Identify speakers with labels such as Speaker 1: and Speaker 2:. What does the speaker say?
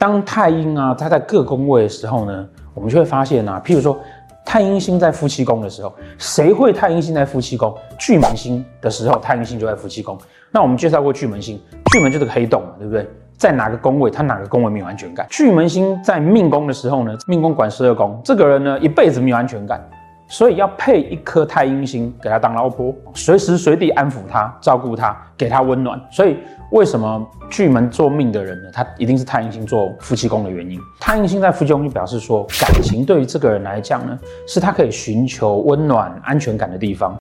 Speaker 1: 当太阴啊，它在各宫位的时候呢，我们就会发现啊，譬如说太阴星在夫妻宫的时候，谁会太阴星在夫妻宫？巨门星的时候，太阴星就在夫妻宫。那我们介绍过巨门星，巨门就是个黑洞嘛，对不对？在哪个宫位，他哪个宫位没有安全感？巨门星在命宫的时候呢，命宫管十二宫，这个人呢一辈子没有安全感。所以要配一颗太阴星给他当老婆，随时随地安抚他、照顾他、给他温暖。所以为什么巨门做命的人呢？他一定是太阴星做夫妻宫的原因。太阴星在夫妻宫就表示说，感情对于这个人来讲呢，是他可以寻求温暖、安全感的地方。